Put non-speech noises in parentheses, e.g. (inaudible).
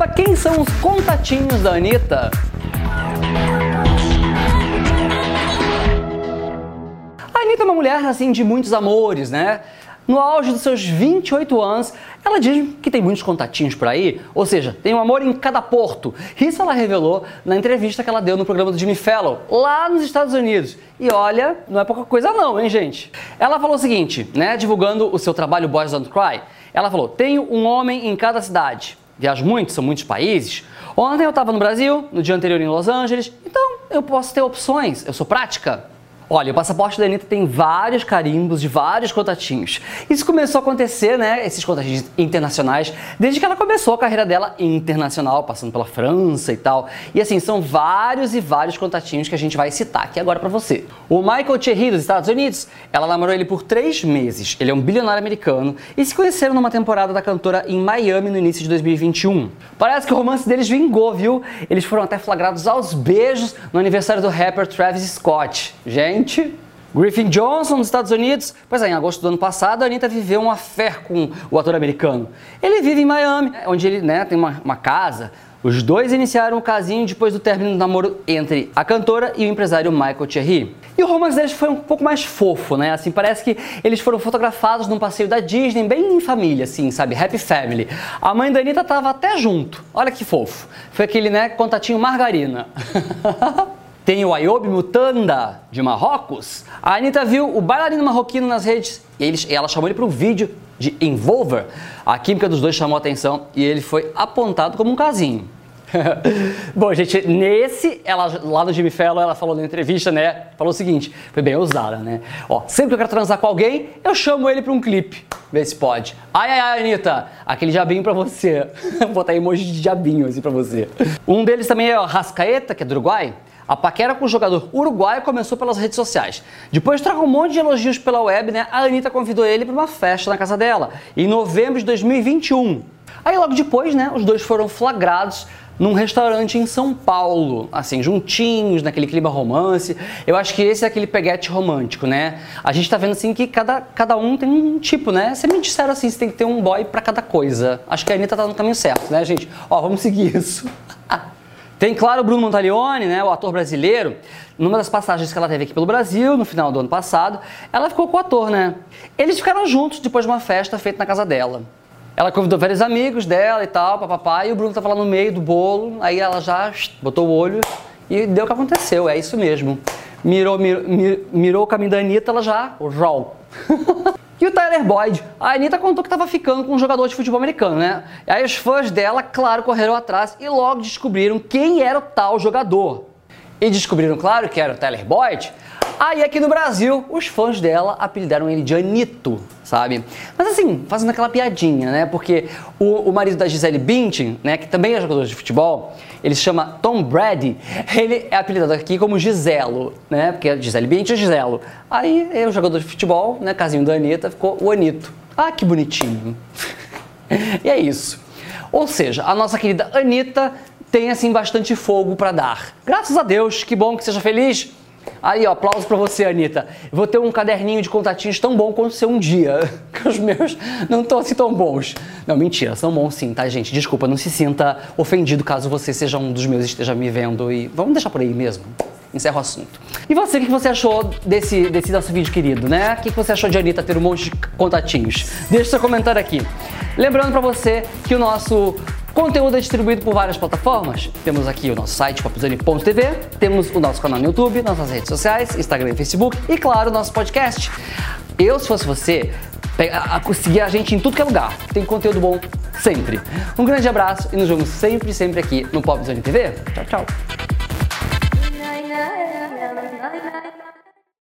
Saiba quem são os contatinhos da Anitta. A Anitta é uma mulher assim de muitos amores, né? No auge dos seus 28 anos, ela diz que tem muitos contatinhos por aí, ou seja, tem um amor em cada porto. Isso ela revelou na entrevista que ela deu no programa do Jimmy Fallon, lá nos Estados Unidos. E olha, não é pouca coisa não, hein, gente? Ela falou o seguinte, né, divulgando o seu trabalho Boys Don't Cry. Ela falou: "Tenho um homem em cada cidade. Viajo muito, são muitos países. Ontem eu estava no Brasil, no dia anterior em Los Angeles, então eu posso ter opções. Eu sou prática." Olha, o passaporte da Anitta tem vários carimbos de vários contatinhos. Isso começou a acontecer, né, esses contatinhos internacionais, desde que ela começou a carreira dela internacional, passando pela França e tal. E assim, são vários e vários contatinhos que a gente vai citar aqui agora para você. O Michael Thierry dos Estados Unidos, ela namorou ele por três meses. Ele é um bilionário americano e se conheceram numa temporada da cantora em Miami no início de 2021. Parece que o romance deles vingou, viu? Eles foram até flagrados aos beijos no aniversário do rapper Travis Scott. Gente, Griffin Johnson, nos Estados Unidos. Pois é, em agosto do ano passado, a Anitta viveu uma fé com o ator americano. Ele vive em Miami, onde ele né, tem uma, uma casa. Os dois iniciaram o casinho depois do término do namoro entre a cantora e o empresário Michael Thierry. E o romance deles foi um pouco mais fofo, né? Assim, parece que eles foram fotografados num passeio da Disney, bem em família, assim, sabe? Happy Family. A mãe da Anitta tava até junto. Olha que fofo. Foi aquele, né, contatinho margarina. (laughs) Tem o Ayoub Mutanda, de Marrocos. A Anitta viu o bailarino marroquino nas redes e eles, ela chamou ele para um vídeo de Envolver. A química dos dois chamou atenção e ele foi apontado como um casinho. (laughs) Bom, gente, nesse, ela, lá no Jimmy Fallon, ela falou na entrevista, né? Falou o seguinte, foi bem ousada, né? Ó, sempre que eu quero transar com alguém, eu chamo ele para um clipe. Vê se pode. Ai, ai, ai, Anitta, aquele jabinho pra você. (laughs) Vou botar emoji de jabinho assim pra você. Um deles também é o Rascaeta, que é do Uruguai. A paquera com o jogador uruguaio começou pelas redes sociais. Depois de trocar um monte de elogios pela web, né, a Anitta convidou ele para uma festa na casa dela, em novembro de 2021. Aí logo depois, né, os dois foram flagrados num restaurante em São Paulo, assim, juntinhos, naquele clima romance. Eu acho que esse é aquele peguete romântico, né? A gente tá vendo assim que cada, cada um tem um tipo, né? Você me disseram assim, você tem que ter um boy para cada coisa. Acho que a Anitta tá no caminho certo, né, gente? Ó, vamos seguir isso. (laughs) Tem, claro, o Bruno Montalione, né, o ator brasileiro. Numa das passagens que ela teve aqui pelo Brasil, no final do ano passado, ela ficou com o ator, né? Eles ficaram juntos depois de uma festa feita na casa dela. Ela convidou vários amigos dela e tal, papapá, e o Bruno tava lá no meio do bolo, aí ela já botou o olho e deu o que aconteceu, é isso mesmo. Mirou, mirou, mirou o caminho da Anitta, ela já, rol. (laughs) E o Tyler Boyd, a Anitta contou que estava ficando com um jogador de futebol americano, né? E aí os fãs dela, claro, correram atrás e logo descobriram quem era o tal jogador. E descobriram, claro, que era o Tyler Boyd. Aí aqui no Brasil, os fãs dela apelidaram ele de Anito, sabe? Mas assim, fazendo aquela piadinha, né? Porque o, o marido da Gisele Bündchen, né, que também é jogador de futebol, ele se chama Tom Brady, ele é apelidado aqui como Giselo, né? Porque é Gisele Bündchen é Giselo. Aí é o jogador de futebol, né, casinho da Anitta, ficou o Anito. Ah, que bonitinho. (laughs) e é isso. Ou seja, a nossa querida Anitta tem assim bastante fogo para dar. Graças a Deus, que bom que seja feliz. Aí, ó, aplauso pra você, Anitta. vou ter um caderninho de contatinhos tão bom quanto seu um dia. (laughs) Que os meus não estão assim tão bons. Não, mentira, são bons sim, tá, gente? Desculpa, não se sinta ofendido caso você seja um dos meus e esteja me vendo. E vamos deixar por aí mesmo. Encerra o assunto. E você, o que você achou desse, desse nosso vídeo querido, né? O que você achou de Anitta ter um monte de contatinhos? Deixa seu comentário aqui. Lembrando pra você que o nosso Conteúdo é distribuído por várias plataformas. Temos aqui o nosso site papuzani.tv, temos o nosso canal no YouTube, nossas redes sociais, Instagram e Facebook e, claro, nosso podcast. Eu, se fosse você, seguir a gente em tudo que é lugar. Tem conteúdo bom sempre. Um grande abraço e nos vemos sempre, sempre aqui no Popzone TV. Tchau, tchau.